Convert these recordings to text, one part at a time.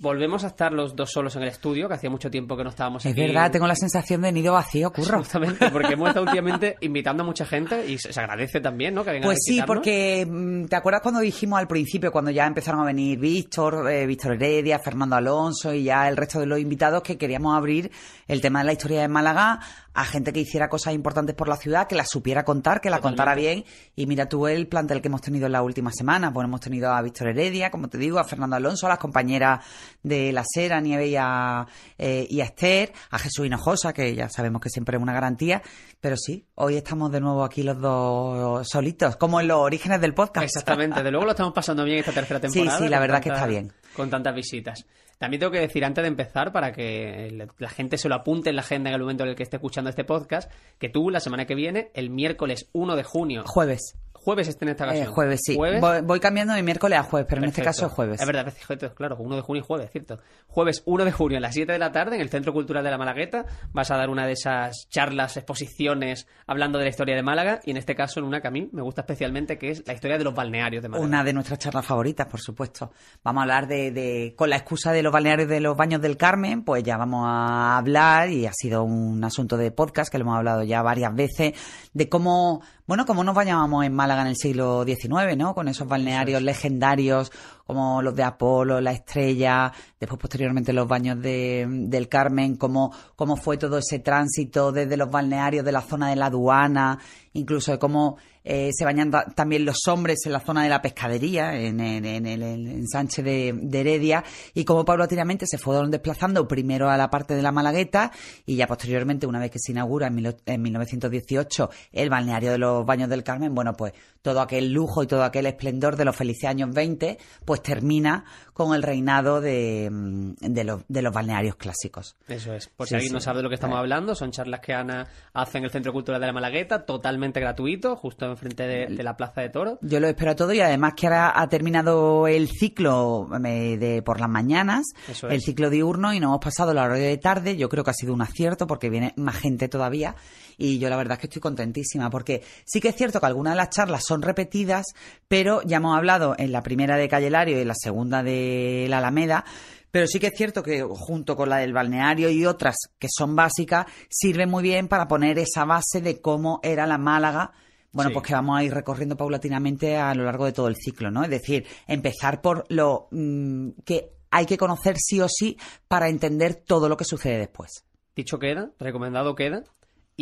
Volvemos a estar los dos solos en el estudio, que hacía mucho tiempo que no estábamos Es aquí. verdad, tengo la sensación de nido vacío, Curro. Justamente, porque hemos estado últimamente invitando a mucha gente y se agradece también, ¿no? Que vengan a Pues sí, porque mm, ¿te acuerdas cuando dijimos al principio, cuando ya empezaron a venir Víctor, eh, Víctor Heredia, Fernando Alonso y ya el resto de los invitados que queríamos abrir el tema de la historia de Málaga a gente que hiciera cosas importantes por la ciudad, que la supiera contar, que la contara bien. Y mira tú el plantel que hemos tenido en la última semana. Pues hemos tenido a Víctor Heredia, como te digo, a Fernando Alonso, a las compañeras de la Sera, Nieve y a, eh, y a Esther, a Jesús Hinojosa, que ya sabemos que siempre es una garantía. Pero sí, hoy estamos de nuevo aquí los dos solitos, como en los orígenes del podcast. Exactamente, de luego lo estamos pasando bien esta tercera Sí, temporada. sí, la con verdad que está bien. Con tantas visitas. También tengo que decir antes de empezar, para que la gente se lo apunte en la agenda en el momento en el que esté escuchando este podcast, que tú la semana que viene, el miércoles 1 de junio, Jueves. Jueves este en esta Eh, ocasión. jueves, sí. Jueves, Voy, voy cambiando de miércoles a jueves, pero en este caso es jueves. Es verdad, claro, 1 de junio y jueves, cierto. Jueves 1 de junio a las 7 de la tarde en el Centro Cultural de la Malagueta vas a dar una de esas charlas, exposiciones hablando de la historia de Málaga y en este caso en una que a mí me gusta especialmente que es la historia de los balnearios de Málaga. Una de nuestras charlas favoritas, por supuesto. Vamos a hablar de, de- con la excusa de los balnearios de los baños del Carmen, pues ya vamos a hablar, y ha sido un asunto de podcast que lo hemos hablado ya varias veces, de cómo, bueno, cómo nos bañábamos en Málaga en el siglo XIX, ¿no? Con esos balnearios legendarios como los de Apolo, la Estrella, después posteriormente los baños de, del Carmen, cómo, cómo fue todo ese tránsito desde los balnearios de la zona de la aduana, incluso de cómo eh, se bañan ta- también los hombres en la zona de la pescadería, en, en- en el en el ensanche de, de Heredia, y cómo paulatinamente se fueron desplazando primero a la parte de la Malagueta y ya posteriormente, una vez que se inaugura en, mil- en 1918 el balneario de los Baños del Carmen, bueno, pues todo aquel lujo y todo aquel esplendor de los felices años 20, pues termina con el reinado de, mm, de, los, de los balnearios clásicos. Eso es. Por Sí, si alguien sí. no sabe de lo que estamos hablando, son charlas que Ana hace en el Centro Cultural de la Malagueta, totalmente gratuito, justo enfrente de, de la Plaza de Toro. Yo lo espero a todo y además que ahora ha terminado el ciclo eh, de por las mañanas, el ciclo diurno y nos hemos pasado la hora de tarde. Yo creo que ha sido un acierto porque viene más gente todavía y yo la verdad es que estoy contentísima porque sí que es cierto que algunas de las charlas son repetidas, pero ya hemos hablado en la primera de Calle Lario y en la segunda de la Alameda. Pero sí que es cierto que junto con la del balneario y otras que son básicas, sirve muy bien para poner esa base de cómo era la Málaga bueno, Sí. pues que vamos a ir recorriendo paulatinamente a lo largo de todo el ciclo, ¿no? Es decir, empezar por lo mm, que hay que conocer sí o sí para entender todo lo que sucede después. Dicho queda, recomendado queda.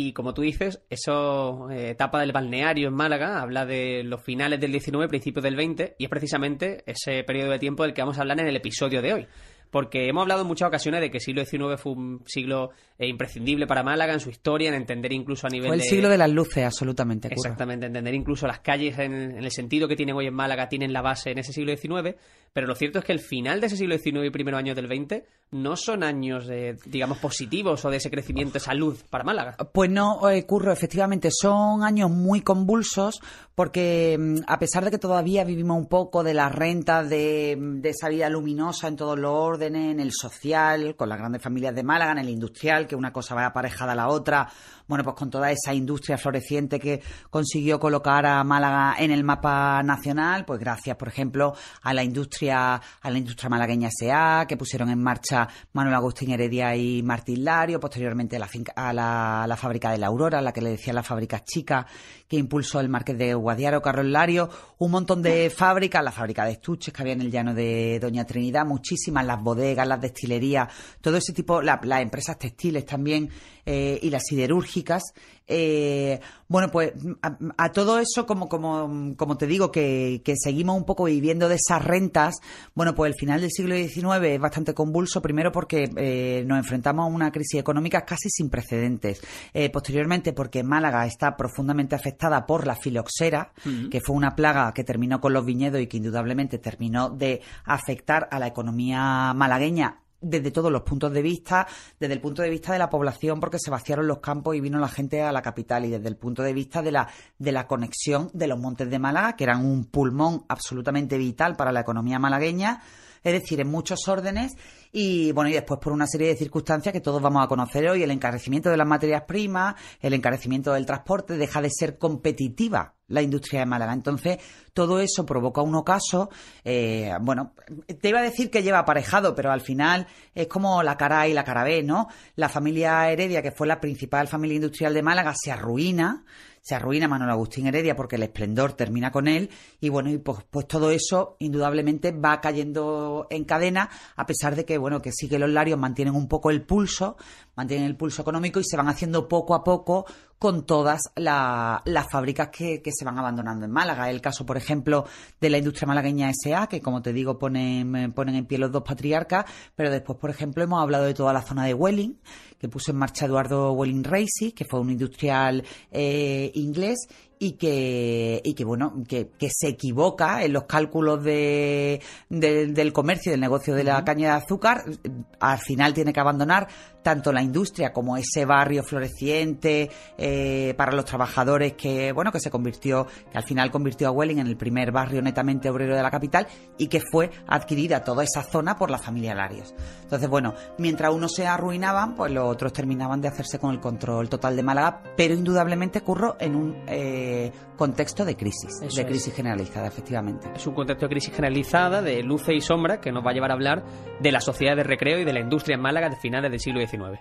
Y como tú dices, eso eh, etapa del balneario en Málaga habla de los finales del 19, principios del 20, y es precisamente ese periodo de tiempo del que vamos a hablar en el episodio de hoy. Porque hemos hablado en muchas ocasiones de que el siglo XIX fue un siglo eh, imprescindible para Málaga en su historia, en entender incluso a nivel Fue el de... siglo de las luces, absolutamente. Curro. Exactamente, entender incluso las calles en, en el sentido que tienen hoy en Málaga tienen la base en ese siglo XIX, pero lo cierto es que el final de ese siglo XIX y primeros años del XX no son años, de, digamos, positivos o de ese crecimiento, esa luz para Málaga. Pues no, eh, Curro, efectivamente, son años muy convulsos porque mm, a pesar de que todavía vivimos un poco de las rentas de, de esa vida luminosa en todos los órdenes, en el social, con las grandes familias de Málaga, en el industrial, que una cosa va aparejada a la otra, bueno, pues con toda esa industria floreciente que consiguió colocar a Málaga en el mapa nacional, pues gracias, por ejemplo, a la industria, a la industria malagueña SA, que pusieron en marcha Manuel Agustín Heredia y Martín Lario, posteriormente a la, finca- a la, la fábrica de la Aurora, la que le decía la fábrica chica, que impulsó el Marqués de Guadiaro, Carlos Lario, un montón de fábricas, la fábrica de estuches que había en el llano de Doña Trinidad, muchísimas, las bodegas, las destilerías, todo ese tipo, la- las empresas textiles también eh, y las eh, bueno, pues a, a todo eso, como, como, como te digo, que, que seguimos un poco viviendo de esas rentas, bueno, pues el final del siglo XIX es bastante convulso, primero porque eh, nos enfrentamos a una crisis económica casi sin precedentes. Eh, posteriormente porque Málaga está profundamente afectada por la filoxera, que fue una plaga que terminó con los viñedos y que indudablemente terminó de afectar a la economía malagueña desde todos los puntos de vista, desde el punto de vista de la población, porque se vaciaron los campos y vino la gente a la capital, y desde el punto de vista de la, de la conexión de los montes de Málaga, que eran un pulmón absolutamente vital para la economía malagueña, es decir, en muchos órdenes, y bueno, y después por una serie de circunstancias que todos vamos a conocer hoy, el encarecimiento de las materias primas, el encarecimiento del transporte, deja de ser competitiva la industria de Málaga. Entonces, todo eso provoca un ocaso. Eh, bueno, te iba a decir que lleva aparejado, pero al final es como la cara A y la cara B, ¿no? La familia Heredia, que fue la principal familia industrial de Málaga, se arruina se arruina Manuel Agustín Heredia porque el esplendor termina con él y bueno, y pues, pues, todo eso indudablemente va cayendo en cadena a pesar de que bueno, que sí que los larios mantienen un poco el pulso, mantienen el pulso económico y se van haciendo poco a poco con todas las fábricas que, se van abandonando en Málaga. El caso, por ejemplo, de la industria malagueña SA, que como te digo ponen, ponen en pie los dos patriarcas, pero después, por ejemplo, hemos hablado de toda la zona de Welling, que puso en marcha Eduardo Welling Racing, que fue un industrial eh, inglés y que, y que bueno, que, que, se equivoca en los cálculos de, del comercio y del negocio de la caña de azúcar, al final tiene que abandonar tanto la industria como ese barrio floreciente eh, para los trabajadores que bueno que se convirtió que al final convirtió a Welling en el primer barrio netamente obrero de la capital y que fue adquirida toda esa zona por la familia Larios. Entonces bueno, mientras unos se arruinaban, pues los otros terminaban de hacerse con el control total de Málaga, pero indudablemente curro en un eh, contexto de crisis, de crisis generalizada, efectivamente. Es un contexto de crisis generalizada, de luces y sombras, que nos va a llevar a hablar de la sociedad de recreo y de la industria en Málaga de finales del siglo XIX.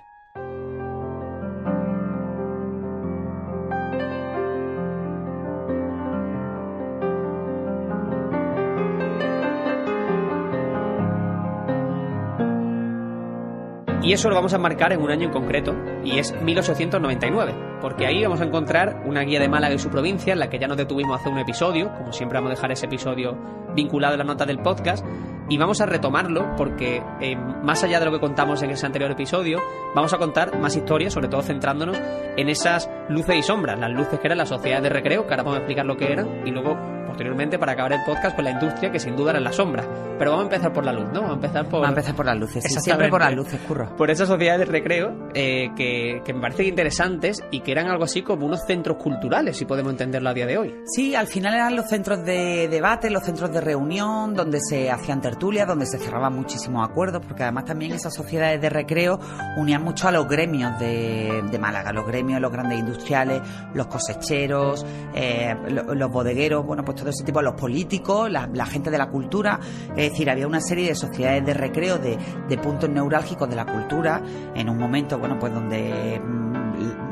Y eso lo vamos a marcar en un año en concreto, y es 1899, porque ahí vamos a encontrar una guía de Málaga y su provincia, en la que ya nos detuvimos hace un episodio, como siempre vamos a dejar ese episodio vinculado a la nota del podcast, y vamos a retomarlo porque eh, más allá de lo que contamos en ese anterior episodio, vamos a contar más historias, sobre todo centrándonos en esas luces y sombras, las luces que eran la sociedad de recreo, que ahora vamos a explicar lo que eran, y luego posteriormente para acabar el podcast con la industria que sin duda era en la sombra. Pero vamos a empezar por la luz, ¿no? Vamos a empezar por... Vamos a empezar por las luces, siempre por las luces, curro. Por esas sociedades de recreo eh, que, que, me parecen interesantes y que eran algo así como unos centros culturales, si podemos entenderlo a día de hoy. Sí, al final eran los centros de debate, los centros de reunión, donde se hacían tertulias, donde se cerraban muchísimos acuerdos, porque además también esas sociedades de recreo unían mucho a los gremios de, de Málaga, los gremios, los grandes industriales, los cosecheros, eh, los, los bodegueros, bueno, pues todo ese tipo, los políticos, la, gente de la cultura, es decir, había una serie de sociedades de recreo, de, de puntos neurálgicos de la cultura, en un momento, bueno, pues donde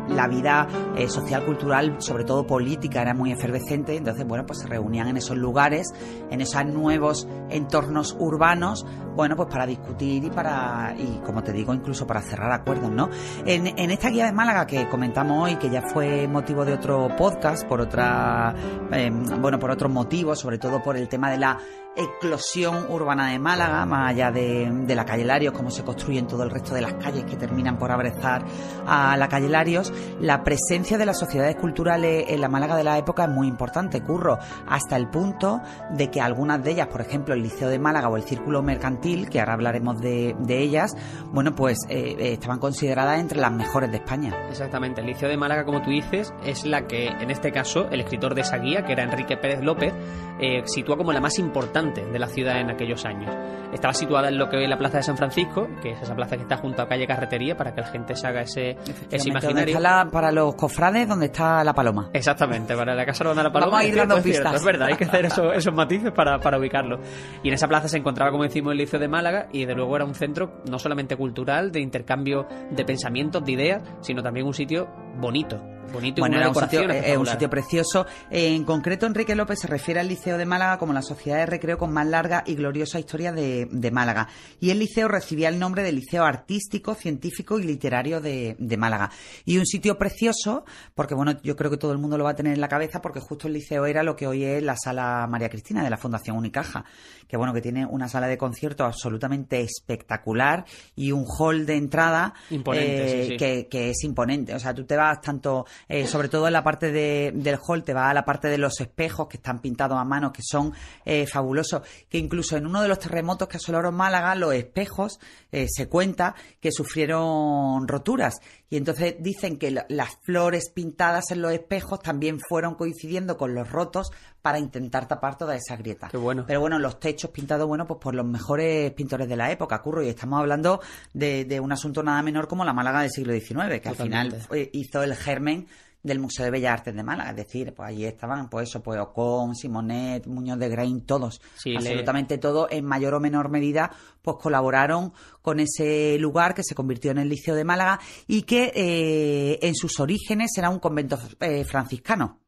la vida eh, social, cultural, sobre todo política, era muy efervescente, entonces, bueno, pues se reunían en esos lugares, en esos nuevos entornos urbanos, bueno, pues para discutir y para, y como te digo, incluso para cerrar acuerdos, ¿no? En, en esta guía de Málaga que comentamos hoy, que ya fue motivo de otro podcast, por otra, eh, bueno, por otros motivos, sobre todo por el tema de la eclosión urbana de Málaga, más allá de, la calle Larios, cómo se construyen todo el resto de las calles que terminan por abrazar a la calle Larios, la presencia de las sociedades culturales en la Málaga de la época es muy importante, curro, hasta el punto de que algunas de ellas, por ejemplo, el Liceo de Málaga o el Círculo Mercantil, que ahora hablaremos de, de ellas, bueno, pues eh, eh estaban consideradas entre las mejores de España. Exactamente, el Liceo de Málaga, como tú dices, es la que, en este caso, el escritor de esa guía, que era Enrique Pérez López, eh, sitúa como la más importante de la ciudad en aquellos años. Estaba situada en lo que hoy es la Plaza de San Francisco, que es esa plaza que está junto a calle Carretería, para que la gente se haga ese, ese imaginario. Está para los cofrades, donde está la paloma. Exactamente, para la casa donde la paloma. Vamos a ir dando pistas. es verdad, hay que hacer esos matices para, para ubicarlo. Y en esa plaza se encontraba, como decimos, el Liceo de Málaga, y de luego era un centro no solamente cultural, de intercambio de pensamientos, de ideas, sino también un sitio bonito, bonito y bueno, era un sitio, es un sitio precioso. En concreto, Enrique López se refiere al Liceo de Málaga como la sociedad de recreo con más larga y gloriosa historia de, de Málaga. Y el liceo recibía el nombre de Liceo Artístico, Científico y Literario de, de, Málaga. Y un sitio precioso, porque bueno, yo creo que todo el mundo lo va a tener en la cabeza, porque justo el liceo era lo que hoy es la sala María Cristina de la Fundación Unicaja, que bueno, que tiene una sala de concierto absolutamente espectacular y un hall de entrada imponente, eh, sí, sí. Que, que es imponente. O sea, tú te vas tanto, eh, sobre todo en la parte de, del hall, te vas a la parte de los espejos que están pintados a mano, que son eh, fabulosos, que incluso en uno de los terremotos que asolaron Málaga, los espejos, eh, se cuenta que sufrieron roturas. Y entonces dicen que las flores pintadas en los espejos también fueron coincidiendo con los rotos para intentar tapar toda esa grieta. Qué bueno. Pero bueno, los techos pintados, bueno, pues por los mejores pintores de la época, Curro, y estamos hablando de, de un asunto nada menor como la Málaga del siglo XIX, que al final eh, hizo el germen del Museo de Bellas Artes de Málaga, es decir, pues allí estaban, pues eso, pues Ocon, Simonet, Muñoz de Grain, todos, absolutamente todos, en mayor o menor medida, pues colaboraron con ese lugar que se convirtió en el Liceo de Málaga y que eh, en sus orígenes era un convento eh, franciscano.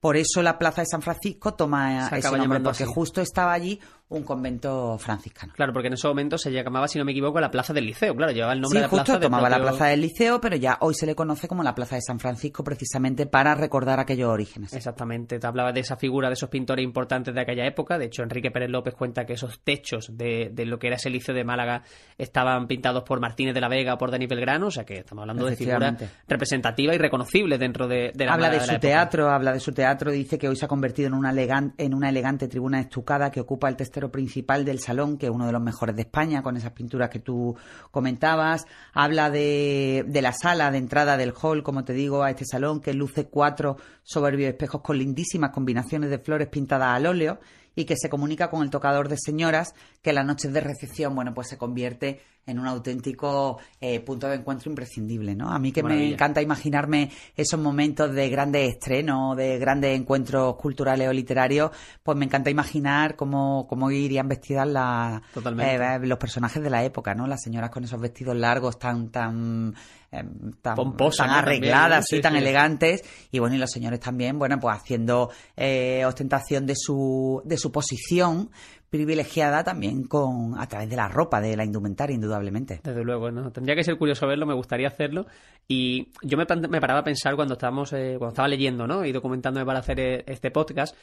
Por eso la Plaza de San Francisco toma Se ese nombre, porque así. justo estaba allí un convento franciscano. Claro, porque en ese momento se llamaba, si no me equivoco, la Plaza del Liceo. Claro, llevaba el nombre Sí, de la justo plaza del tomaba la plaza del liceo, pero ya hoy se le conoce como la Plaza de San Francisco precisamente para recordar aquellos orígenes. Exactamente, te hablaba de esa figura de esos pintores importantes de aquella época. De hecho, Enrique Pérez López cuenta que esos techos de, de lo que era ese liceo de Málaga estaban pintados por Martínez de la Vega o por Dani Belgrano. O sea que estamos hablando de figuras representativas y reconocibles dentro de, de la habla de Málaga su la teatro, habla de su teatro, dice que hoy se ha convertido en una, elegan- en una elegante tribuna estucada que ocupa el testero principal del salón, que es uno de los mejores de España, con esas pinturas que tú comentabas. Habla de, de la sala de entrada del hall, como te digo, a este salón, que luce cuatro soberbios espejos con lindísimas combinaciones de flores pintadas al óleo y que se comunica con el tocador de señoras, que en las noches de recepción, bueno, pues se convierte en un auténtico eh, punto de encuentro imprescindible, ¿no? A mí que me encanta imaginarme esos momentos de grandes estrenos, de grandes encuentros culturales o literarios, pues me encanta imaginar cómo, cómo irían vestidas las, eh, los personajes de la época, ¿no? Las señoras con esos vestidos largos tan, tan, eh, tan, tan arregladas. Sí, y tan sí. elegantes. Y bueno, y los señores también, bueno, pues haciendo eh, ostentación de su, de su posición privilegiada también con a través de la ropa, de la indumentaria, indudablemente. Desde luego, ¿no? Tendría que ser curioso verlo, me gustaría hacerlo. Y yo me, me paraba a pensar cuando estábamos, eh, cuando estaba leyendo, ¿no? Y documentándome para hacer eh, este podcast.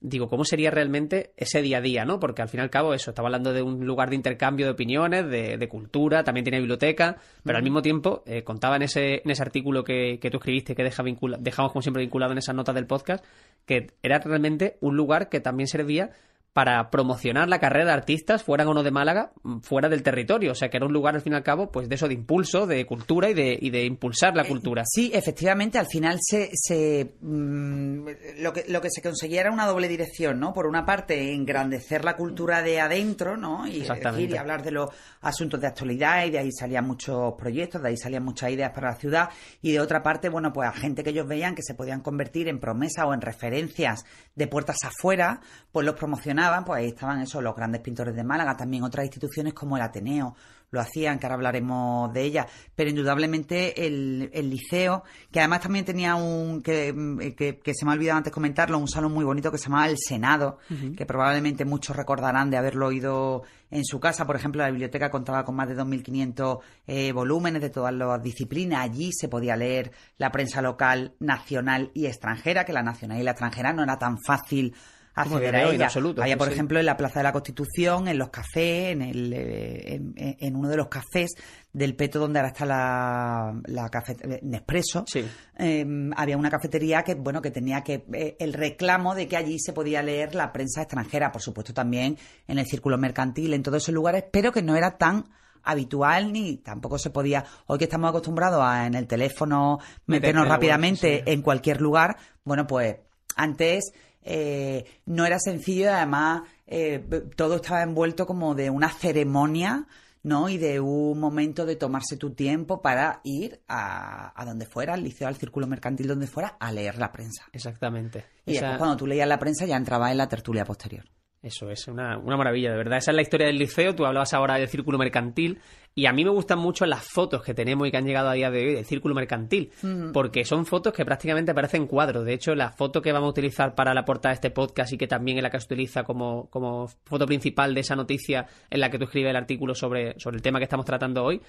Digo, ¿cómo sería realmente ese día a día, no? Porque al fin y al cabo, eso, estaba hablando de un lugar de intercambio de opiniones, de, de cultura, también tiene biblioteca, pero al mismo tiempo eh, contaba en ese, en ese artículo que, que tú escribiste, que deja vincula- dejamos como siempre vinculado en esas notas del podcast, que era realmente un lugar que también servía para promocionar la carrera de artistas, fueran o no de Málaga, fuera del territorio. O sea, que era un lugar, al fin y al cabo, pues de eso, de impulso, de cultura y de, y de impulsar la cultura. Sí, efectivamente, al final se, se mm, lo que lo que se conseguía era una doble dirección, ¿no? Por una parte, engrandecer la cultura de adentro, ¿no? Y decir, y hablar de los asuntos de actualidad y de ahí salían muchos proyectos, de ahí salían muchas ideas para la ciudad y de otra parte, bueno, pues a gente que ellos veían que se podían convertir en promesas o en referencias de puertas afuera, pues los promocionaban, pues ahí estaban esos los grandes pintores de Málaga, también otras instituciones como el Ateneo lo hacían, que ahora hablaremos de ella, pero indudablemente el, el liceo, que además también tenía un, que, mm, que, que se me ha olvidado antes comentarlo, un salón muy bonito que se llamaba el Senado, que probablemente muchos recordarán de haberlo oído en su casa. Por ejemplo, la biblioteca contaba con más de 2.500 eh, volúmenes de todas las disciplinas. Allí se podía leer la prensa local, nacional y extranjera, que la nacional y la extranjera no era tan fácil acceder de a ella. absoluto, Había, por sí. ejemplo, en la Plaza de la Constitución, en los cafés, en, el, eh, en, en uno de los cafés del Peto donde ahora está la, la cafetería Nespresso, Sí. eh, había una cafetería que, bueno, que tenía que eh, el reclamo de que allí se podía leer la prensa extranjera, por supuesto también en el círculo mercantil, en todos esos lugares, pero que no era tan habitual ni tampoco se podía hoy que estamos acostumbrados a en el teléfono meternos rápidamente sí. en cualquier lugar bueno pues antes eh, no era sencillo y además eh, todo estaba envuelto como de una ceremonia ¿no? Y de un momento de tomarse tu tiempo para ir a, a donde fuera, al liceo, al círculo mercantil, donde fuera, a leer la prensa. Exactamente. Y después cuando tú leías la prensa ya entrabas en la tertulia posterior. Eso es una, una maravilla, de verdad. Esa es la historia del liceo. Tú hablabas ahora del círculo mercantil. Y a mí me gustan mucho las fotos que tenemos y que han llegado a día de hoy del círculo mercantil. Porque son fotos que prácticamente parecen cuadros. De hecho, la foto que vamos a utilizar para la portada de este podcast y que también es la que se utiliza como, como foto principal de esa noticia en la que tú escribes el artículo sobre, sobre el tema que estamos tratando hoy,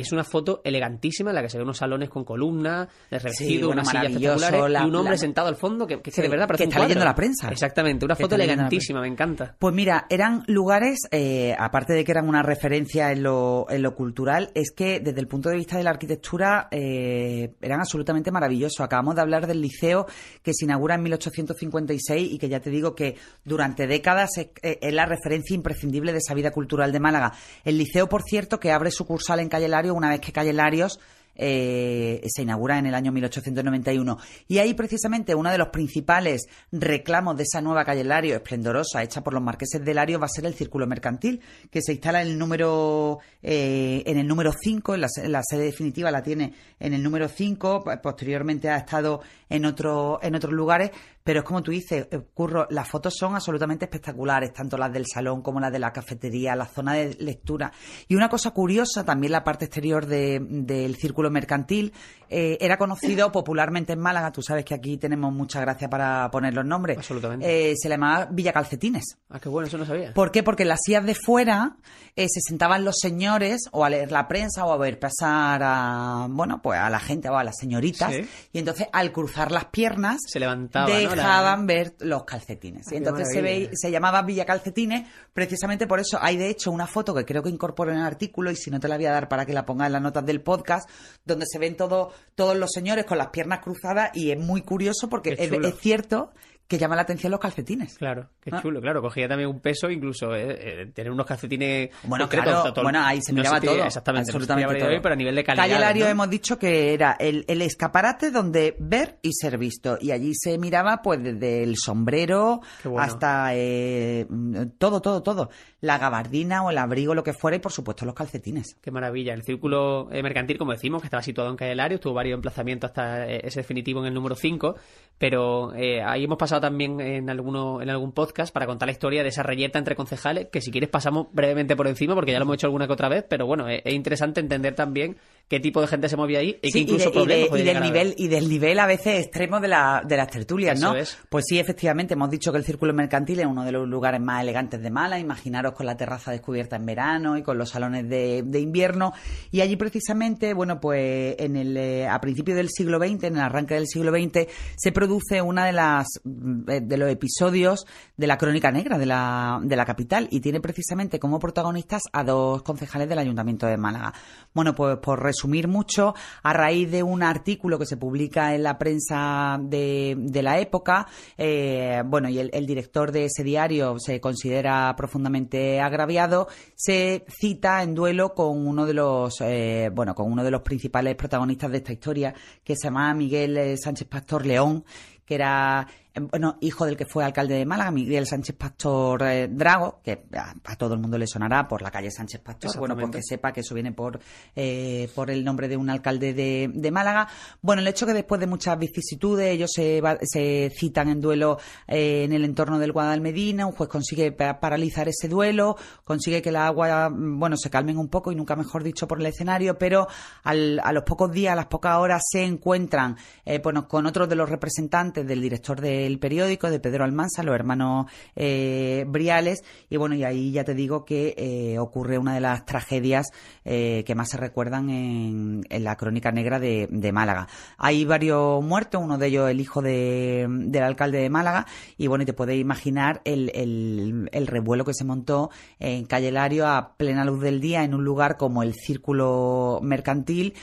es una foto elegantísima en la que se ven unos salones con columnas, revestido, Sí, bueno, unas sillas maravilloso, espectaculares la- y un hombre la- sentado al fondo que, que Sí, de verdad parece que un está leyendo cuadro. la prensa. Exactamente, una foto leyendo elegantísima, me encanta. Pues mira, eran lugares, eh, aparte de que eran una referencia en lo, en lo cultural, es que desde el punto de vista de la arquitectura eh, eran absolutamente maravillosos. Acabamos de hablar del liceo que se inaugura en 1856 y que ya te digo que durante décadas es, eh, es la referencia imprescindible de esa vida cultural de Málaga. El liceo, por cierto, que abre sucursal en Calle Una vez que Calle Larios eh, se inaugura en el año 1891. Y ahí precisamente uno de los principales reclamos de esa nueva calle Lario, esplendorosa, hecha por los marqueses de Lario, va a ser el círculo mercantil, que se instala en el número eh, en el número 5, en la, la sede definitiva la tiene en el número 5, posteriormente ha estado en, otro, en otros lugares, pero es como tú dices, eh, Curro, las fotos son absolutamente espectaculares, tanto las del salón como las de la cafetería, la zona de lectura. Y una cosa curiosa, también la parte exterior de- del círculo mercantil, eh, era conocido popularmente en Málaga, tú sabes que aquí tenemos mucha gracia para poner los nombres. Absolutamente. Eh, se le llamaba Villa Calcetines. Ah, qué bueno, eso no sabía. ¿Por qué? Porque en las sillas de fuera eh, se sentaban los señores o a leer la prensa o a ver pasar a, bueno, pues a la gente o a las señoritas. Sí. Y entonces al cruzar las piernas Se levantaba, ¿no? Dejaban ver los calcetines. Ah, y entonces se, ve, se llamaba Villa Calcetines precisamente por eso. Hay de hecho una foto que creo que incorporo en el artículo y si no te la voy a dar para que la pongas en las notas del podcast, donde se ven todo, todos los señores con las piernas cruzadas y es muy curioso porque es cierto que llama la atención los calcetines. Claro, qué Ah. chulo, claro. Cogía también un peso, incluso eh, eh, tener unos calcetines. Bueno, concretos, claro, todo- bueno, ahí se no miraba todo. Exactamente, no absolutamente todo. hoy, pero a nivel de calidad. Calle Lario ¿no? hemos dicho que era el, el escaparate donde ver y ser visto. Y allí se miraba pues desde el sombrero bueno. hasta eh, todo, todo, todo. La gabardina o el abrigo, lo que fuera y por supuesto los calcetines. Qué maravilla. El círculo eh, mercantil, como decimos, que estaba situado en Calle Lario, tuvo varios emplazamientos hasta ese definitivo en el número 5, pero eh, ahí hemos pasado también en, alguno, en algún podcast para contar la historia de esa reyerta entre concejales, que si quieres pasamos brevemente por encima, porque ya lo hemos hecho alguna que otra vez, pero bueno, es, es interesante entender también qué tipo de gente se movía ahí y Sí, qué incluso y, de- y de- problemas y del a nivel y del nivel a veces extremo de, la, de las tertulias, Eso ¿no? es. Pues sí, efectivamente, hemos dicho que el Círculo Mercantil es uno de los lugares más elegantes de Málaga. Imaginaros con la terraza descubierta en verano y con los salones de, de invierno. Y allí precisamente, bueno, pues en el eh, a principios del siglo XX, en el arranque del siglo XX, se produce una de las mm, eh, de los episodios de la crónica negra de la, de la capital y tiene precisamente como protagonistas a dos concejales del Ayuntamiento de Málaga. Bueno, pues por resumir mucho, a raíz de un artículo que se publica en la prensa de, de la época, eh, bueno, y el, director de ese diario se considera profundamente agraviado, se cita en duelo con uno de los, eh, bueno, con uno de los principales protagonistas de esta historia, que se llama Miguel eh, Sánchez Pastor León, que era bueno, hijo del que fue alcalde de Málaga, Miguel Sánchez Pastor eh, Drago, que a, a todo el mundo le sonará por la calle Sánchez Pastor, bueno, pues que sepa que eso viene por, eh, por el nombre de un alcalde de, de Málaga. Bueno, el hecho que después de muchas vicisitudes ellos se, va- se citan en duelo eh, en el entorno del Guadalmedina, un juez consigue pa- paralizar ese duelo, consigue que la agua, mm, bueno, se calmen un poco y nunca mejor dicho por el escenario, pero al- a los pocos días, a las pocas horas se encuentran, eh, bueno, con otros de los representantes del director del periódico, de Pedro Almansa, los hermanos eh, Briales, y bueno, y ahí ya te digo que eh, ocurre una de las tragedias eh, que más se recuerdan en, en la crónica negra de, Málaga. Hay varios muertos, uno de ellos el hijo de- del alcalde de Málaga, y bueno, y te puedes imaginar el, el- el revuelo que se montó en Calle Lario a plena luz del día en un lugar como el Círculo Mercantil,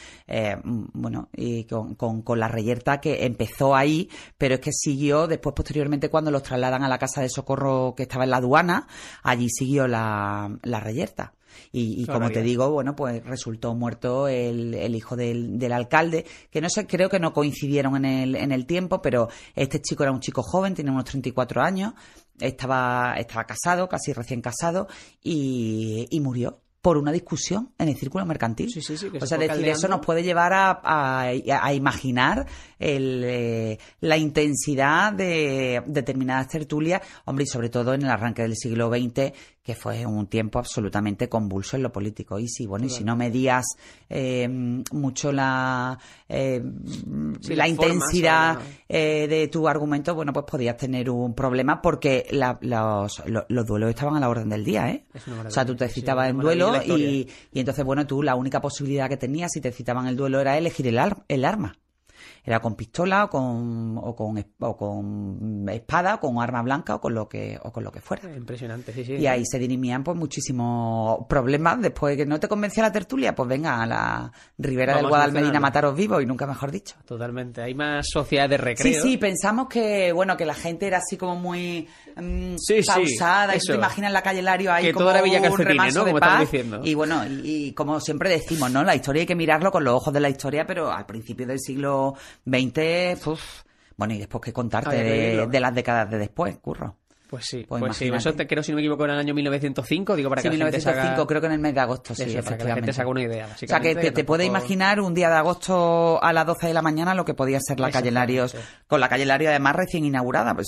bueno, y con- con la reyerta que empezó ahí, pero es que siguió después posteriormente cuando los trasladan a la casa de socorro que estaba en la aduana, allí siguió la, la reyerta. Y, como te digo, bueno, pues resultó muerto el, el hijo del, del alcalde, que no sé, creo que no coincidieron en el, en el tiempo, pero este chico era un chico joven, tenía unos 34 años, estaba, estaba casado, casi recién casado, y, y murió por una discusión en el círculo mercantil. Sí, sí, sí, o se sea, decir, eso nos puede llevar a, a- a imaginar el, eh, la intensidad de determinadas tertulias, hombre, y sobre todo en el arranque del siglo XX, que fue un tiempo absolutamente convulso en lo político. Y sí, bueno, y si no medías eh, mucho la, eh, Sí, la intensidad eh, de tu argumento, bueno, pues podías tener un problema porque la- los, lo- los duelos estaban a la orden del día, ¿eh? O sea, tú te sí, citabas una en duelo y, y entonces, bueno, tú la única posibilidad que tenías si te citaban el duelo era elegir el, ar- el arma. Era con pistola o con, o con, o con espada, o con arma blanca o con lo que, o con lo que fuera. Impresionante, sí, sí. Y ahí se dirimían pues muchísimos problemas. Después que no te convencía la tertulia, pues venga a la ribera del Vamos Guadalmedina a mataros vivos y nunca mejor dicho. Totalmente. Hay más sociedades de Sí, recreo. sí, pensamos que bueno que la gente era así como muy mm, Sí, sí, pausada, y tú eso. te imaginas la calle Lario ahí Que como todo era Villa un remanso ¿no? de Como paz. diciendo. Y bueno, y, y como siempre decimos, ¿no? La historia hay que mirarlo con los ojos de la historia, pero al principio del siglo XX, uf, bueno, y después que contarte de, de las décadas de después, curro. Pues sí, Pues pues, sí. Eso te creo, si no me equivoco, en el año 1905, digo, para Sí, que la gente se 1905, haga... creo que en el mes de agosto, sí, Eso, para que la gente efectivamente. se haga una idea. O sea, que te, te puedes imaginar un día de agosto a las 12 de la mañana lo que podía ser la calle Larios, con la calle Larios además recién inaugurada, pues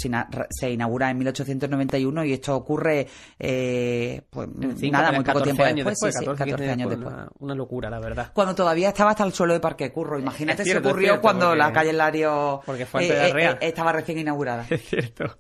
se inaugura en 1891 y esto ocurre, eh, pues Cinco, nada, muy poco 14 tiempo años después, sí, sí, 14, 14 años después. Una, una locura, la verdad. Cuando todavía estaba hasta el suelo de Parque Curro, imagínate si ocurrió cuando la calle Larios la Real. estaba recién inaugurada. Es cierto.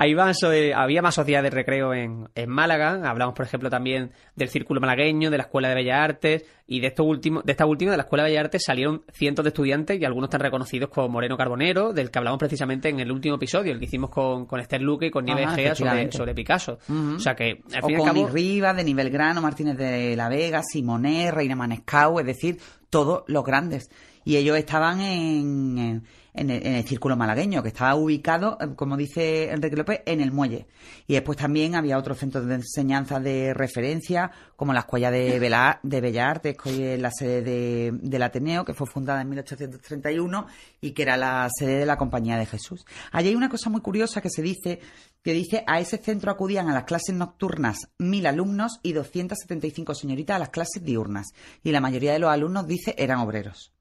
Ahí va, so- eh, había más sociedades de recreo en, en Málaga. Hablamos, por ejemplo, también del Círculo Malagueño, de la Escuela de Bellas Artes. Y de, esto último, de esta última, de la Escuela de Bellas Artes, salieron cientos de estudiantes y algunos tan reconocidos como Moreno Carbonero, del que hablamos precisamente en el último episodio, el que hicimos con, con Esther Luque y con Nieves Ajá, Egea sobre, Picasso. O sea que, al o fin y al con cabo, Rivas, de Nivel Grano, Martínez de la Vega, Simonet, Reina Manescau, es decir, todos los grandes. Y ellos estaban en, en, en el, en el círculo malagueño, que estaba ubicado, eh, como dice Enrique López, en el muelle. Y después también había otros centros de enseñanza de referencia, como la Escuela de, Bela- de Bellas Artes, que es la sede de- del Ateneo, que fue fundada en 1831 y que era la sede de la Compañía de Jesús. Allí hay una cosa muy curiosa que se dice, que dice, a ese centro acudían a las clases nocturnas mil alumnos y 275 señoritas a las clases diurnas. Y la mayoría de los alumnos, dice, eran obreros.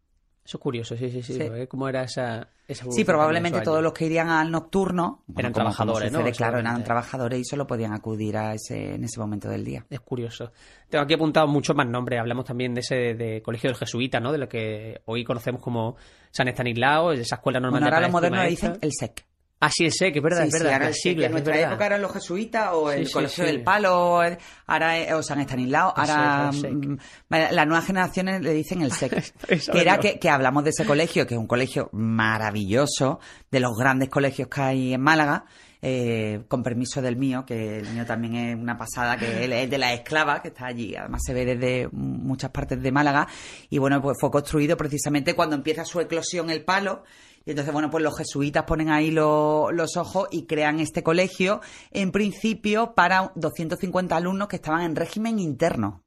Eso es curioso, sí, sí, sí. Sí. ¿Cómo era esa, esa Sí, probablemente todos los que irían al nocturno Eran como- como trabajadores, ¿no? Claro, eran trabajadores y solo podían acudir a ese, en ese momento del día. Es curioso. Tengo aquí apuntado muchos más nombres. Hablamos también de ese de, Colegio del Jesuita, ¿no? De lo que hoy conocemos como San Estanislao, de esa escuela normal Bueno, de ahora los modernos le dicen el SEC. Ah, sí, el SEC, es verdad, Sí, es sí, verdad. ahora SEC, siglas, en nuestra verdad. época eran los jesuitas o el Sí, sí, Colegio sí. del Palo, el- ahora es- o San Estanislao, ahora es mm, las nuevas generaciones le dicen el SEC. Que era que, que hablamos de ese colegio, que es un colegio maravilloso, de los grandes colegios que hay en Málaga. eh, con permiso del mío, que el mío también es una pasada, que él es de la esclava, que está allí, además se ve desde muchas partes de Málaga, y bueno, pues fue construido precisamente cuando empieza su eclosión el palo, y entonces, bueno, pues los jesuitas ponen ahí lo- los ojos y crean este colegio, en principio para 250 alumnos que estaban en régimen interno.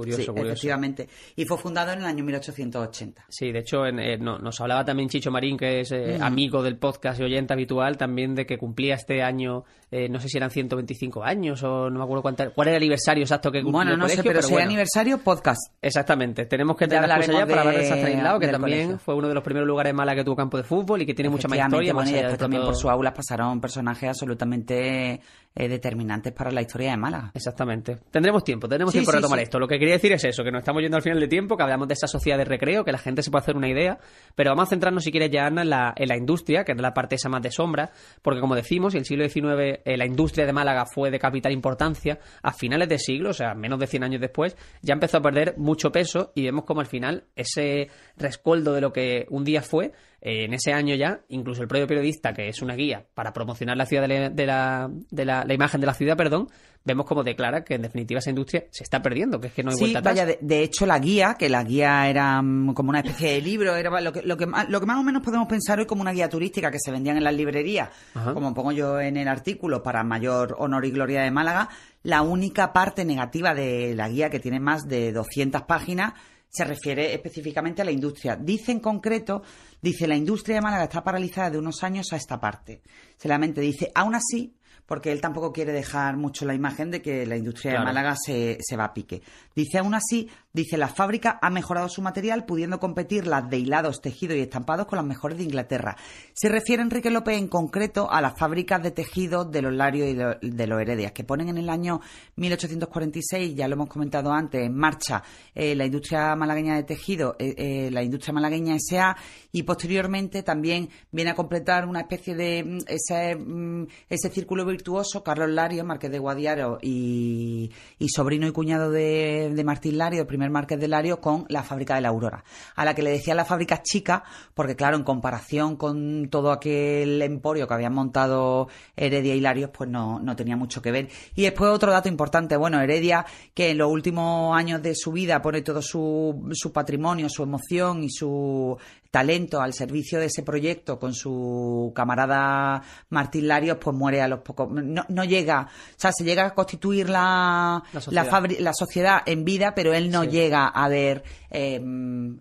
Curioso, sí, curioso. efectivamente. Y fue fundado en el año 1880. Sí, de hecho, en- eh, no- nos hablaba también Chicho Marín, que es eh, amigo del podcast y oyente habitual, también de que cumplía este año, eh, no sé si eran 125 años o no me acuerdo cuánta- cuál era el aniversario exacto que cumplió Bueno, el no sé, colegio, pero, si bueno. aniversario, podcast. Exactamente, tenemos que tener ya hablaremos para hablar de de- San Estanislao, que también colegio. fue uno de los primeros lugares en Málaga que tuvo campo de fútbol y que tiene mucha más historia. más bueno, y allá de después también todo- por sus aulas pasaron personajes absolutamente eh, determinantes para la historia de Málaga. Exactamente. Tendremos tiempo, tendremos Sí, tiempo para sí, retomar sí. esto. Lo que quería decir es eso, que nos estamos yendo al final de tiempo, que hablamos de esa sociedad de recreo, que la gente se puede hacer una idea, pero vamos a centrarnos, si quieres, ya, en la, en la industria, que es la parte esa más de sombra, porque como decimos, en el siglo XIX eh, la industria de Málaga fue de capital importancia, a finales de siglo, o sea, menos de 100 años después, ya empezó a perder mucho peso y vemos como al final ese rescoldo de lo que un día fue, eh, en ese año ya, incluso el propio periodista, que es una guía para promocionar la ciudad de la, de la, de la- la imagen de la ciudad, perdón, vemos como declara que en definitiva esa industria se está perdiendo, que es que no hay Sí, vuelta atrás. vaya, de, de hecho la guía, que la guía era mm, como una especie de libro, era lo que, lo, que, ma- lo que más o menos podemos pensar hoy como una guía turística que se vendían en las librerías, Ajá. como pongo yo en el artículo, para mayor honor y gloria de Málaga, la única parte negativa de la guía, que tiene más de 200 páginas, se refiere específicamente a la industria. Dice en concreto, dice, la industria de Málaga está paralizada de unos años a esta parte. Solamente dice, aún así, porque él tampoco quiere dejar mucho la imagen de que la industria de Málaga se, se, va a pique. Dice aún así, dice la fábrica ha mejorado su material pudiendo competir las de hilados, tejidos y estampados con las mejores de Inglaterra. Se refiere Enrique López en concreto a las fábricas de tejidos de los Larios y de, los Heredias, que ponen en el año 1846, ya lo hemos comentado antes, en marcha eh, la industria malagueña de tejido, eh, eh, la industria malagueña SA, y posteriormente también viene a completar una especie de mm, ese, mm, ese círculo virtuoso, Carlos Lario, marqués de Guadiaro y, sobrino y cuñado de, Martín Lario, el primer marqués de Lario, con la fábrica de la Aurora, a la que le decían la fábrica chica, porque claro, en comparación con todo aquel emporio que habían montado Heredia y Larios, pues no, no tenía mucho que ver. Y después otro dato importante, bueno, Heredia, que en los últimos años de su vida pone todo su, su patrimonio, su emoción y su talento al servicio de ese proyecto con su camarada Martín Larios, pues muere a los pocos. No, llega, o sea, se llega a constituir la, la, sociedad. en vida, pero él no llega a ver em,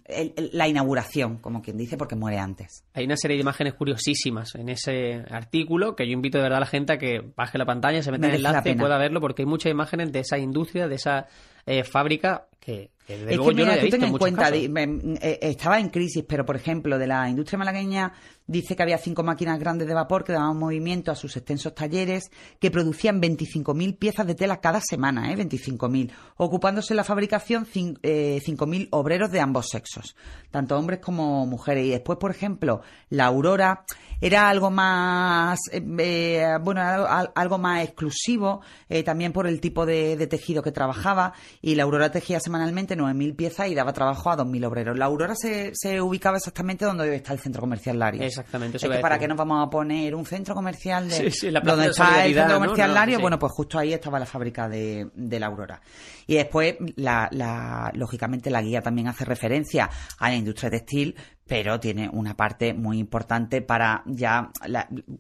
la inauguración, como quien dice, porque muere antes. Hay una serie de imágenes curiosísimas en ese artículo que yo invito de verdad a la gente a que baje la pantalla, se meta en el enlace y pueda verlo, porque hay muchas imágenes de esa industria, de esa eh, fábrica que, es que mira, tú ten en cuenta, eh, estaba en crisis, pero por ejemplo, de la industria malagueña dice que había cinco máquinas grandes de vapor que daban movimiento a sus extensos talleres, que producían 25.000 piezas de tela cada semana, ¿eh? 25.000, ocupándose en la fabricación 5.000 eh, obreros de ambos sexos, tanto hombres como mujeres. Y después, por ejemplo, la Aurora era algo más, eh, eh, bueno, algo, más exclusivo, también por el tipo de, tejido que trabajaba, y la Aurora tejía semanalmente 9.000 piezas y daba trabajo a 2.000 obreros. La Aurora se, se ubicaba exactamente donde está el centro comercial Larios. Exactamente. Es que para qué nos vamos a poner un centro comercial de donde está el centro comercial Lario, bueno, pues justo ahí estaba la fábrica de, de la Aurora. Y después, la, lógicamente, la guía también hace referencia a la industria textil, pero tiene una parte muy importante para ya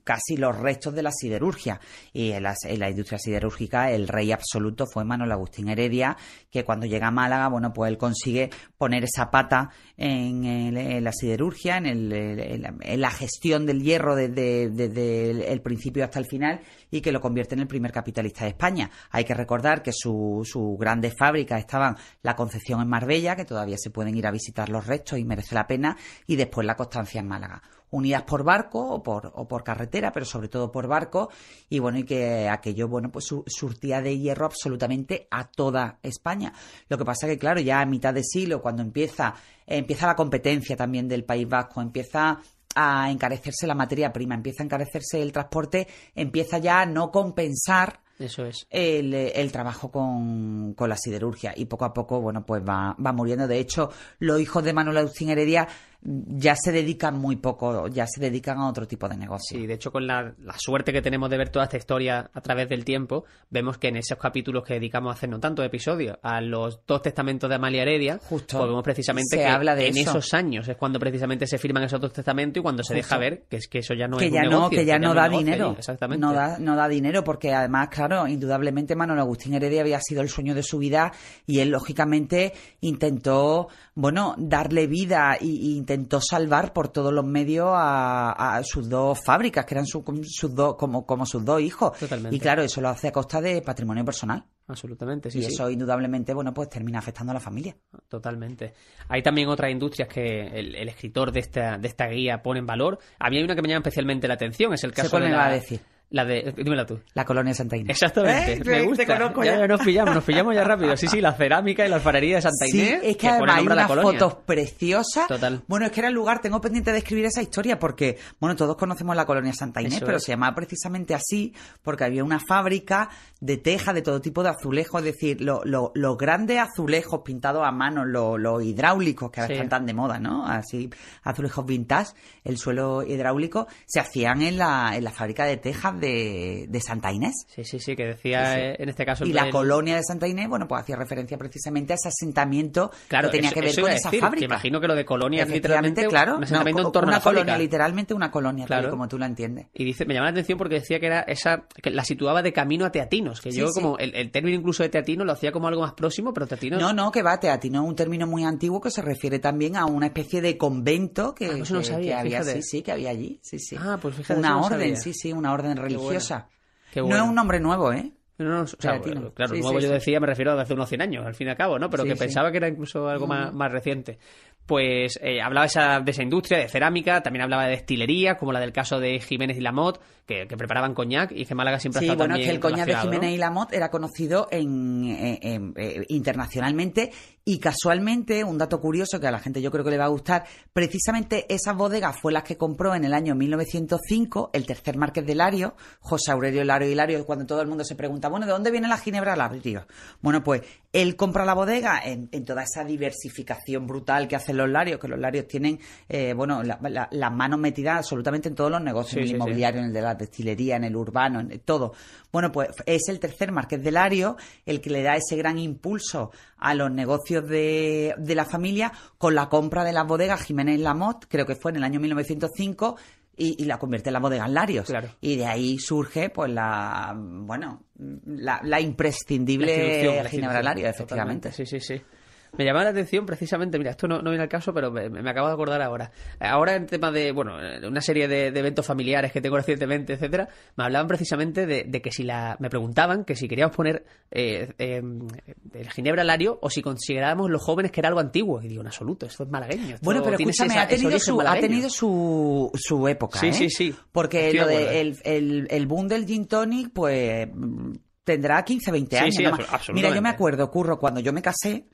casi los restos de la siderurgia. Y en la, industria siderúrgica el rey absoluto fue Manuel Agustín Heredia, que cuando llega a Málaga, bueno, pues él consigue poner esa pata en, la siderurgia, en, en, la gestión del hierro desde, desde el principio hasta el final y que lo convierte en el primer capitalista de España. Hay que recordar que sus su grandes fábricas estaban la Concepción en Marbella, que todavía se pueden ir a visitar los restos y merece la pena, y después la Constancia en Málaga unidas por barco o por, o por carretera, pero sobre todo por barco, y bueno, y que aquello, bueno, pues surtía de hierro absolutamente a toda España. Lo que pasa que, claro, ya a mitad de siglo, cuando empieza, empieza la competencia también del País Vasco, empieza a encarecerse la materia prima, empieza a encarecerse el transporte, empieza ya a no compensar eso es. El, trabajo con, con, la siderurgia y poco a poco, bueno, pues va, va muriendo. De hecho, los hijos de Manuel Agustín Heredia ya se dedican muy poco, ya se dedican a otro tipo de negocio. Sí, de hecho, con la, suerte que tenemos de ver toda esta historia a través del tiempo, vemos que en esos capítulos que dedicamos a hacer no tanto episodios a los dos testamentos de Amalia Heredia, Justo, pues vemos precisamente que habla de en esos años es cuando precisamente se firman esos dos testamentos y cuando se deja ver que es que eso ya no que es ya un no, que ya, no, da dinero. exactamente. No da, no da dinero porque además, claro, indudablemente Manuel Agustín Heredia había sido el sueño de su vida y él lógicamente intentó, bueno, darle vida e intentó salvar por todos los medios a, sus dos fábricas, que eran sus dos, como, como sus dos hijos. Y claro, eso lo hace a costa de patrimonio personal. Absolutamente, sí. Y eso indudablemente, bueno, pues termina afectando a la familia. Totalmente. Hay también otras industrias que el, escritor de esta, de esta guía pone en valor. A mí hay una que me llama especialmente la atención, es el caso de la... a decir? La de, dímela tú. La colonia Santa Inés. Exactamente. Eh, me gusta. ya. nos pillamos, nos pillamos ya rápido. Sí, sí, la cerámica y la alfarería de Santa Inés. Sí, es que, además hay unas fotos preciosas. Total. Bueno, es que era el lugar, tengo pendiente de escribir esa historia porque, bueno, todos conocemos la colonia Santa Inés, pero se llamaba precisamente así porque había una fábrica de teja, de todo tipo de azulejos, es decir, los grandes azulejos pintados a mano, los hidráulicos que ahora están tan de moda, ¿no? Así, azulejos vintage, el suelo hidráulico, se hacían en la, en la fábrica de tejas de, de Santa Inés. Sí, sí, sí, que decía eh, en este caso. Y la colonia de Santa Inés, bueno, pues hacía referencia precisamente a ese asentamiento claro, que tenía que ver con esa fábrica. imagino que lo de colonia es literalmente claro, un asentamiento en torno a la colonia, literalmente una colonia, claro. como tú la entiendes. Y dice, me llama la atención porque decía que era esa, que la situaba de camino a Teatinos, que yo como el, término incluso de Teatino lo hacía como algo más próximo, pero Teatino... No, no, que va, Teatino es un término muy antiguo que se refiere también a una especie de convento que, ah, pues había, sí, sí, que había allí, sí, sí. Ah, pues fíjate. Una orden, sí, sí, una orden religiosa. Qué No bueno. es un nombre nuevo, ¿eh? No, no, o sea, Latino. bueno, claro, Sí, nuevo sí, yo decía, me refiero a hace unos 100 años, al fin y al cabo, ¿no? Pero Sí, que pensaba que era incluso algo más, más reciente. Pues eh, hablaba esa, de esa industria, de cerámica, también hablaba de destilería, como la del caso de Jiménez y Lamot, que, que preparaban coñac, y que Málaga siempre ha estado bueno, es también que el coñac de. Jiménez y Lamot era conocido en, en- en- eh, internacionalmente y casualmente, un dato curioso que a la gente yo creo que le va a gustar, precisamente esas bodegas fue las que compró en el año 1905 el tercer marqués de Lario, José Aurelio Lario y Lario, cuando todo el mundo se pregunta, bueno, ¿de dónde viene la ginebra Lario? Bueno, pues él compra la bodega en, en toda esa diversificación brutal que hacen los Larios, que los Larios tienen, eh, bueno, la- la- las manos metidas absolutamente en todos los negocios, Sí, en el sí, sí. inmobiliario, en el de la destilería, en el urbano, en todo. Bueno, pues es el tercer marqués de Lario el que le da ese gran impulso a los negocios de, de la familia con la compra de las bodegas Jiménez Lamot, creo que fue en el año 1905, y, y la convierte en la bodega Larios. Claro. Y de ahí surge, pues, la, bueno, la, la imprescindible La la Ginebra Larios, efectivamente. totalmente, Sí, sí, sí. Me llamaba la atención precisamente, mira, esto no, no viene al caso, pero me, me acabo de acordar ahora. Ahora en tema de, bueno, una serie de, de eventos familiares que tengo recientemente, etcétera, me hablaban precisamente de, de que si la, me preguntaban que si queríamos poner eh, eh, el Ginebra Lario o si considerábamos los jóvenes que era algo antiguo. Y digo, en absoluto, esto es malagueño. esto Bueno, pero escúchame, esa- ha tenido, su, ha tenido su, su época, Sí, ¿eh? sí, sí. Porque Estoy lo de el, el, el boom del gin tonic, pues tendrá 15, 20 Sí, años. sí, absolutamente. Mira, yo me acuerdo, Curro, cuando yo me casé,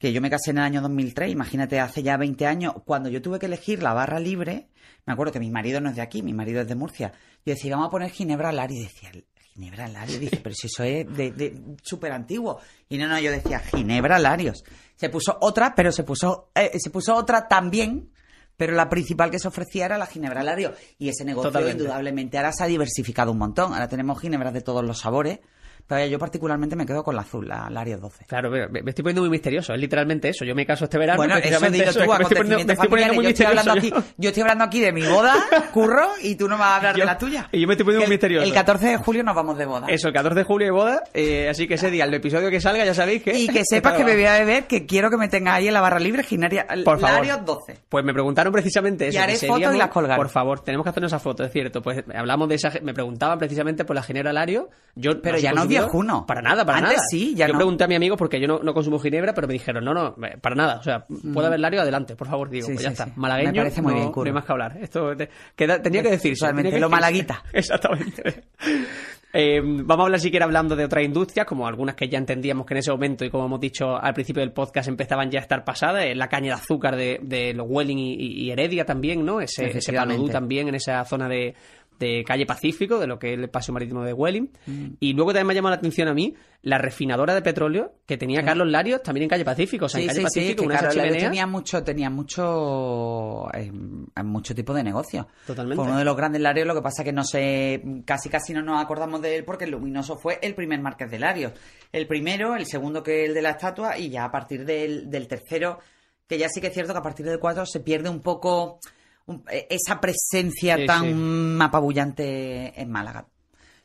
que yo me casé en el año 2003, imagínate, hace ya 20 años, cuando yo tuve que elegir la barra libre, me acuerdo que mi marido no es de aquí, mi marido es de Murcia, yo decía, vamos a poner Ginebra Lari, y decía, Ginebra Larios, dice, pero si eso es de, de súper antiguo. Y no, no, yo decía, Ginebra Larios. Se puso otra, pero se puso, eh, se puso otra también, pero la principal que se ofrecía era la Ginebra Lario. Y ese negocio, Totalmente. indudablemente, ahora se ha diversificado un montón. Ahora tenemos Ginebras de todos los sabores. Pero yo particularmente me quedo con la azul, la Larios 12. Claro, pero me me estoy poniendo muy misterioso, es literalmente eso. Yo me caso este verano. Bueno, eso digo eso, tú, es me estoy poniendo- me estoy muy Yo estoy, hablando aquí, misterioso yo estoy hablando aquí de mi boda, curro, y tú no vas a hablar Yo- de la tuya. y yo me estoy poniendo muy misterioso. El 14 de julio nos vamos de boda. Eso, el 14 de julio de boda, eh, así que ese día, el episodio que salga, ya sabéis que... Y que sepas que me voy a beber, que quiero que me tengas ahí en la barra libre, Ginaria, Por favor. Larios 12. Pues me preguntaron precisamente eso. Y haré fotos y las colgaré. Por favor, tenemos que hacer esa foto, es cierto. Pues hablamos de esa... Me preguntaban precisamente por la Ginebra Lario. Yo, Pero ya no consumidor, viejuno. Para nada, para Antes nada. sí, ya Yo no. pregunté a mi amigo porque yo no, no consumo Ginebra, pero me dijeron, no, no, eh, para nada. O sea, puede haber Lario, adelante, por favor. Digo, Sí, pues ya sí, está. sí. Malagueño, Me parece muy no, bien, no hay más que hablar. Esto te- tenía que. Totalmente, tenía que lo malaguita. Exactamente. Eh, vamos a hablar si quiere hablando de otras industrias, como algunas que ya entendíamos que en ese momento, y como hemos dicho al principio del podcast, empezaban ya a estar pasadas, eh, la caña de azúcar de, de los Welling y, Heredia también, ¿no? Ese, ese también en esa zona de, de calle Pacífico, de lo que es el paseo marítimo de Welling. Mm. Y luego también me ha llamado la atención a mí la refinadora de petróleo que tenía Carlos Larios también en calle Pacífico. O sea, en Sí, calle sí, Pacífico, una Larios chimeneas- tenía mucho, tenía mucho, eh, mucho tipo de negocio. Totalmente. Fue uno de los grandes Larios, lo que pasa que no sé, casi casi no nos acordamos de él porque el Luminoso fue el primer Marqués de Larios. El primero, el segundo que el de la estatua y ya a partir del, del tercero, que ya sí que es cierto que a partir del cuatro se pierde un poco un- eh, esa presencia Sí, tan apabullante en Málaga.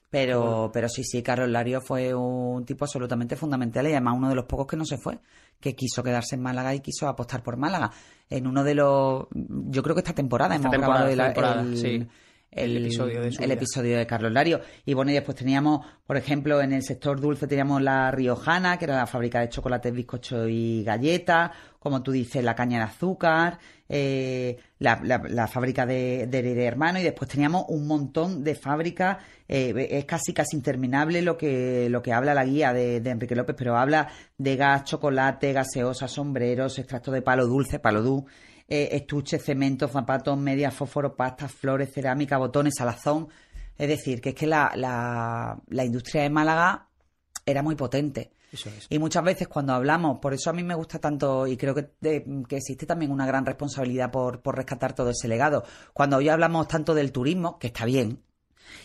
Pero, pero sí, sí, Carlos Lario fue un tipo absolutamente fundamental y además uno de los pocos que no se fue, que quiso quedarse en Málaga y quiso apostar por Málaga. En uno de los, yo creo que esta temporada Esta hemos temporada, grabado el, esta temporada, el- sí. El- El episodio de el episodio de Carlos Lario. Y bueno, y después teníamos, por ejemplo, en el sector dulce teníamos la Riojana, que era la fábrica de chocolates, bizcochos y galletas, como tú dices, la caña de azúcar, eh, la, la- la fábrica de, de Hermano, y después teníamos un montón de fábricas, eh, es casi casi interminable lo que, lo que habla la guía de, de Enrique López, pero habla de gas, chocolate, gaseosa, sombreros, extracto de palo dulce, palo dú, eh, estuches, cemento, zapatos, medias, fósforos, pastas, flores, cerámica, botones, salazón. Es decir, que es que la, la, la industria de Málaga era muy potente. Eso es. Y muchas veces cuando hablamos, por eso a mí me gusta tanto y creo que, de- que existe también una gran responsabilidad por, por rescatar todo ese legado. Cuando hoy hablamos tanto del turismo, que está bien,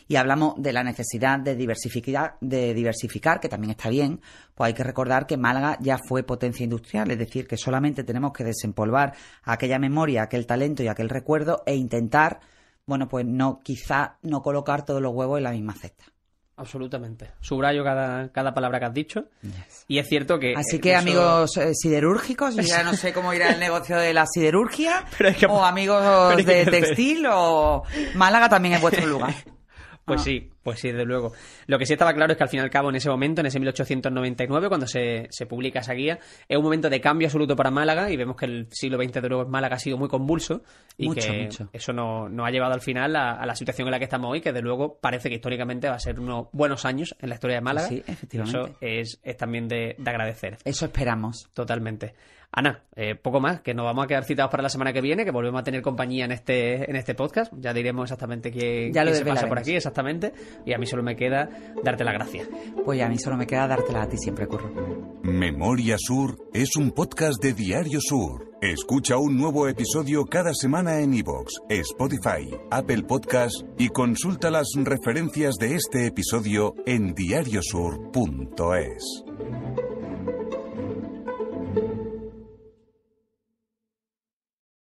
y hablamos de la necesidad de diversificar, de diversificar, que también está bien, pues hay que recordar que Málaga ya fue potencia industrial, es decir, que solamente tenemos que desempolvar aquella memoria, aquel talento y aquel recuerdo e intentar, bueno, pues no, quizá no colocar todos los huevos en la misma cesta. Absolutamente. Subrayo cada, cada palabra que has dicho. Y es cierto que. Así que eso- amigos eh, siderúrgicos, yo ya no sé cómo irá el negocio de la siderurgia, Pero hay que- o amigos pero hay que de textil, o Málaga también es vuestro lugar. Pues Ah. sí, pues sí, desde luego. Lo que sí estaba claro es que al fin y al cabo, en ese momento, en ese 1899, cuando se, se publica esa guía, es un momento de cambio absoluto para Málaga y vemos que el siglo XX de nuevo en Málaga ha sido muy convulso y Mucho, que mucho. eso nos no ha llevado al final a, a la situación en la que estamos hoy, que de luego parece que históricamente va a ser unos buenos años en la historia de Málaga. Sí, efectivamente. Eso es, es también de, de agradecer. Eso esperamos. Totalmente. Ana, eh, poco más, que nos vamos a quedar citados para la semana que viene, que volvemos a tener compañía en este, en este podcast. Ya diremos exactamente quién, Ya lo quién se pasa por aquí, exactamente. Y a mí solo me queda darte las gracias. Pues a mí solo me queda dártela a ti siempre, Curro. Memoria Sur es un podcast de Diario Sur. Escucha un nuevo episodio cada semana en iVoox, Spotify, Apple Podcast y consulta las referencias de este episodio en diariosur.es.